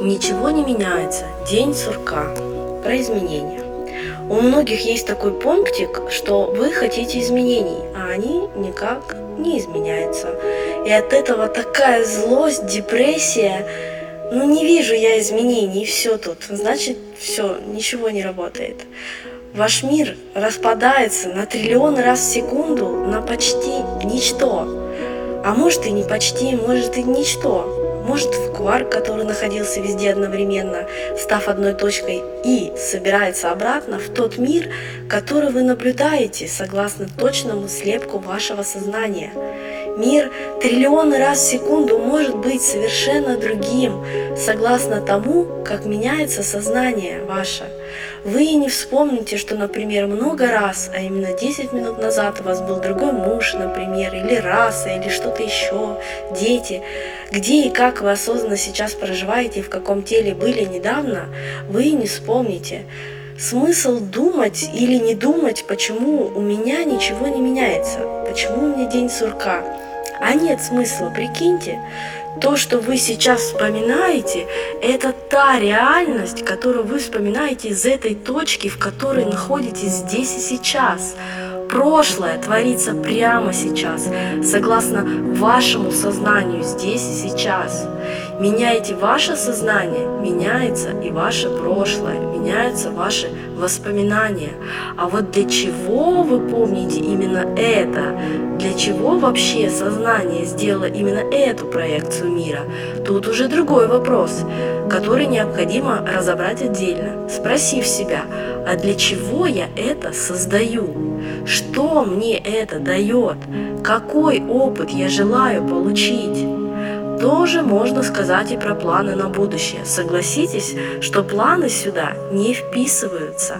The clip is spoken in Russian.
Ничего не меняется. День сурка. Про изменения. У многих есть такой пунктик, что вы хотите изменений, а они никак не изменяются. И от этого такая злость, депрессия. Ну не вижу я изменений, все тут. Значит, все, ничего не работает. Ваш мир распадается на триллион раз в секунду на почти ничто. А может и не почти, может и ничто. Может в кварк, который находился везде одновременно, став одной точкой, и собирается обратно в тот мир, который вы наблюдаете согласно точному слепку вашего сознания. Мир триллионы раз в секунду может быть совершенно другим, согласно тому, как меняется сознание ваше. Вы не вспомните, что, например, много раз, а именно 10 минут назад у вас был другой муж, например, или раса, или что-то еще, дети. Где и как вы осознанно сейчас проживаете, в каком теле были недавно, вы не вспомните. Смысл думать или не думать, почему у меня ничего не меняется, почему у меня день сурка. А нет смысла, прикиньте, то, что вы сейчас вспоминаете, это та реальность, которую вы вспоминаете из этой точки, в которой находитесь здесь и сейчас. Прошлое творится прямо сейчас, согласно вашему сознанию здесь и сейчас. Меняете ваше сознание, меняется и ваше прошлое, меняются ваши воспоминания. А вот для чего вы помните именно это? Для чего вообще сознание сделало именно эту проекцию мира? Тут уже другой вопрос, который необходимо разобрать отдельно, спросив себя, а для чего я это создаю? Что мне это дает? Какой опыт я желаю получить? Тоже можно сказать и про планы на будущее. Согласитесь, что планы сюда не вписываются.